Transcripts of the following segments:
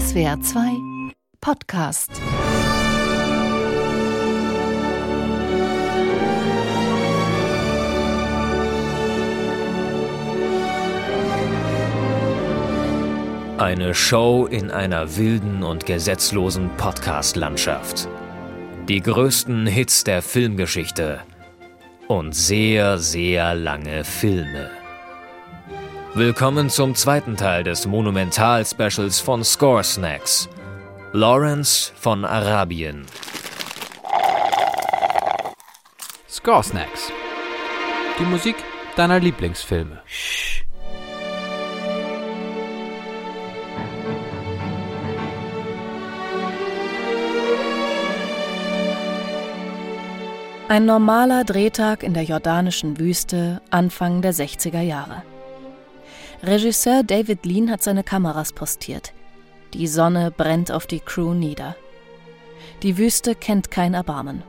SWR 2 Podcast. Eine Show in einer wilden und gesetzlosen Podcast-Landschaft. Die größten Hits der Filmgeschichte und sehr, sehr lange Filme. Willkommen zum zweiten Teil des Monumental-Specials von Score Snacks. Lawrence von Arabien. Score Snacks. Die Musik deiner Lieblingsfilme. Ein normaler Drehtag in der jordanischen Wüste Anfang der 60er Jahre. Regisseur David Lean hat seine Kameras postiert. Die Sonne brennt auf die Crew nieder. Die Wüste kennt kein Erbarmen.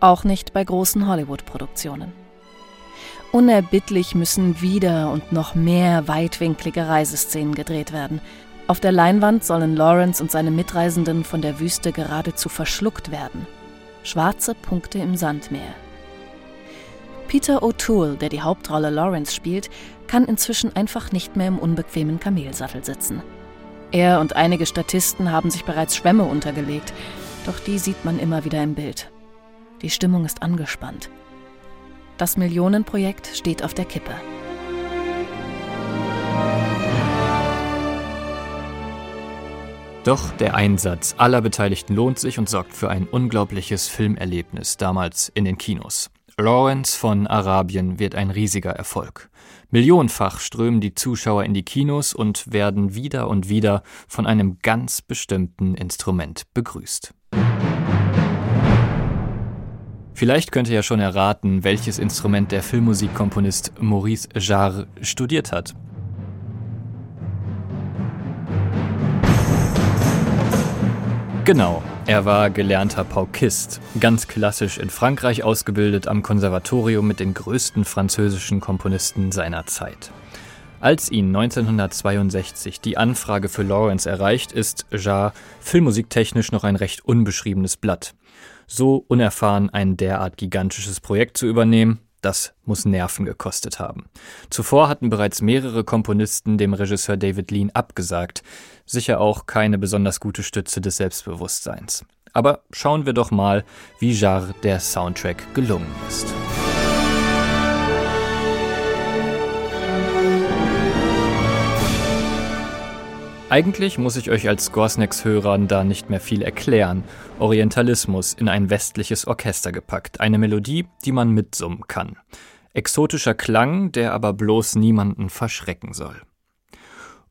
Auch nicht bei großen Hollywood-Produktionen. Unerbittlich müssen wieder und noch mehr weitwinklige Reiseszenen gedreht werden. Auf der Leinwand sollen Lawrence und seine Mitreisenden von der Wüste geradezu verschluckt werden. Schwarze Punkte im Sandmeer. Peter O'Toole, der die Hauptrolle Lawrence spielt, kann inzwischen einfach nicht mehr im unbequemen Kamelsattel sitzen. Er und einige Statisten haben sich bereits Schwämme untergelegt, doch die sieht man immer wieder im Bild. Die Stimmung ist angespannt. Das Millionenprojekt steht auf der Kippe. Doch der Einsatz aller Beteiligten lohnt sich und sorgt für ein unglaubliches Filmerlebnis damals in den Kinos. Lawrence von Arabien wird ein riesiger Erfolg. Millionenfach strömen die Zuschauer in die Kinos und werden wieder und wieder von einem ganz bestimmten Instrument begrüßt. Vielleicht könnt ihr ja schon erraten, welches Instrument der Filmmusikkomponist Maurice Jarre studiert hat. Genau, er war gelernter Paukist, ganz klassisch in Frankreich ausgebildet am Konservatorium mit den größten französischen Komponisten seiner Zeit. Als ihn 1962 die Anfrage für Lawrence erreicht, ist Jarre filmmusiktechnisch noch ein recht unbeschriebenes Blatt. So unerfahren ein derart gigantisches Projekt zu übernehmen, das muss Nerven gekostet haben. Zuvor hatten bereits mehrere Komponisten dem Regisseur David Lean abgesagt. Sicher auch keine besonders gute Stütze des Selbstbewusstseins. Aber schauen wir doch mal, wie Jarre der Soundtrack gelungen ist. Eigentlich muss ich euch als Scoresnacks-Hörern da nicht mehr viel erklären. Orientalismus in ein westliches Orchester gepackt. Eine Melodie, die man mitsummen kann. Exotischer Klang, der aber bloß niemanden verschrecken soll.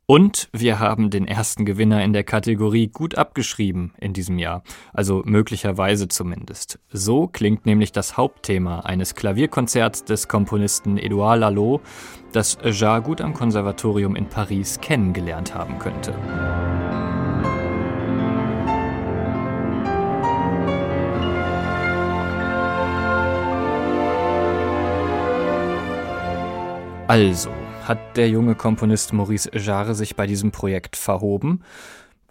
Und wir haben den ersten Gewinner in der Kategorie gut abgeschrieben in diesem Jahr, also möglicherweise zumindest. So klingt nämlich das Hauptthema eines Klavierkonzerts des Komponisten Edouard Lalo, das Jarre gut am Konservatorium in Paris kennengelernt haben könnte. Also, hat der junge Komponist Maurice Jarre sich bei diesem Projekt verhoben.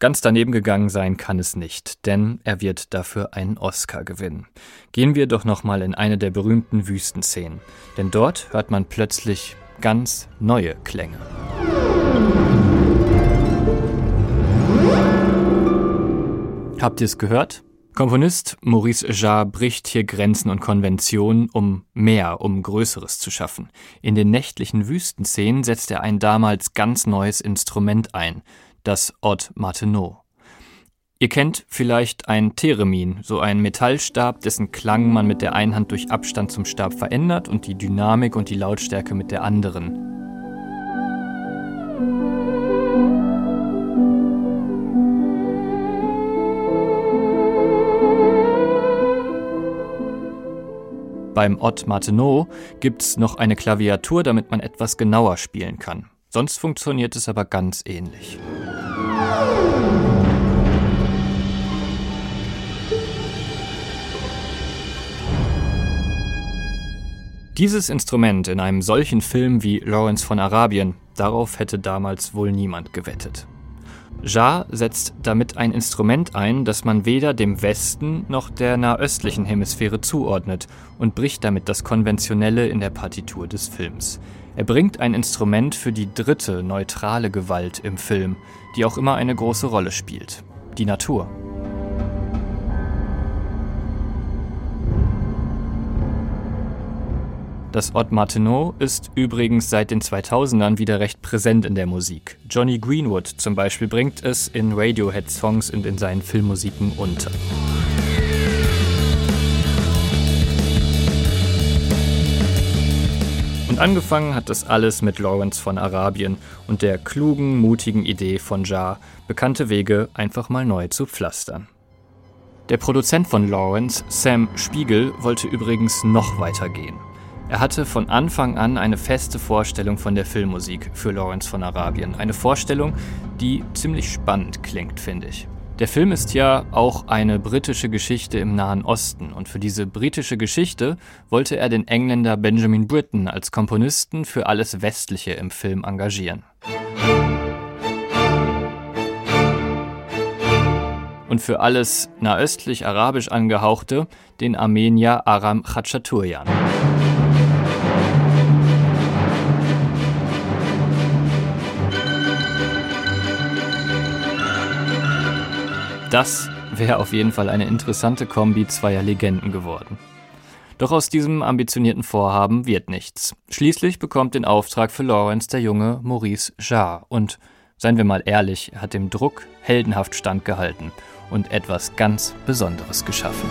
Ganz daneben gegangen sein kann es nicht, denn er wird dafür einen Oscar gewinnen. Gehen wir doch nochmal in eine der berühmten Wüstenszenen, denn dort hört man plötzlich ganz neue Klänge. Habt ihr es gehört? Komponist Maurice Jarre bricht hier Grenzen und Konventionen, um mehr, um Größeres zu schaffen. In den nächtlichen Wüstenszenen setzt er ein damals ganz neues Instrument ein, das Odd Martenot. Ihr kennt vielleicht ein Theremin, so ein Metallstab, dessen Klang man mit der einen Hand durch Abstand zum Stab verändert und die Dynamik und die Lautstärke mit der anderen. Beim Odd Martenot gibt's noch eine Klaviatur, damit man etwas genauer spielen kann. Sonst funktioniert es aber ganz ähnlich. Dieses Instrument in einem solchen Film wie Lawrence von Arabien, darauf hätte damals wohl niemand gewettet. Jar setzt damit ein Instrument ein, das man weder dem Westen noch der nahöstlichen Hemisphäre zuordnet und bricht damit das Konventionelle in der Partitur des Films. Er bringt ein Instrument für die dritte neutrale Gewalt im Film, die auch immer eine große Rolle spielt, die Natur. Das Odd Martineau ist übrigens seit den 2000ern wieder recht präsent in der Musik. Johnny Greenwood zum Beispiel bringt es in Radiohead-Songs und in seinen Filmmusiken unter. Und angefangen hat das alles mit Lawrence von Arabien und der klugen, mutigen Idee von Jar, bekannte Wege einfach mal neu zu pflastern. Der Produzent von Lawrence, Sam Spiegel, wollte übrigens noch weiter gehen. Er hatte von Anfang an eine feste Vorstellung von der Filmmusik für Lawrence von Arabien. Eine Vorstellung, die ziemlich spannend klingt, finde ich. Der Film ist ja auch eine britische Geschichte im Nahen Osten und für diese britische Geschichte wollte er den Engländer Benjamin Britten als Komponisten für alles Westliche im Film engagieren. Und für alles nahöstlich arabisch angehauchte den Armenier Aram Khachaturian. Das wäre auf jeden Fall eine interessante Kombi zweier Legenden geworden. Doch aus diesem ambitionierten Vorhaben wird nichts. Schließlich bekommt den Auftrag für Lawrence der junge Maurice Jarre und, seien wir mal ehrlich, hat dem Druck heldenhaft standgehalten und etwas ganz Besonderes geschaffen.